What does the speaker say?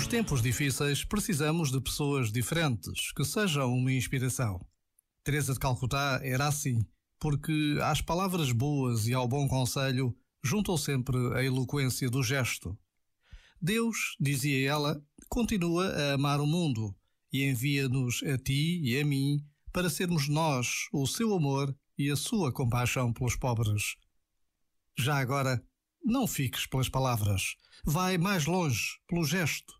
Nos tempos difíceis, precisamos de pessoas diferentes que sejam uma inspiração. Teresa de Calcutá era assim, porque às palavras boas e ao bom conselho juntou sempre a eloquência do gesto. Deus, dizia ela, continua a amar o mundo e envia-nos a ti e a mim para sermos nós o seu amor e a sua compaixão pelos pobres. Já agora, não fiques pelas palavras. Vai mais longe, pelo gesto.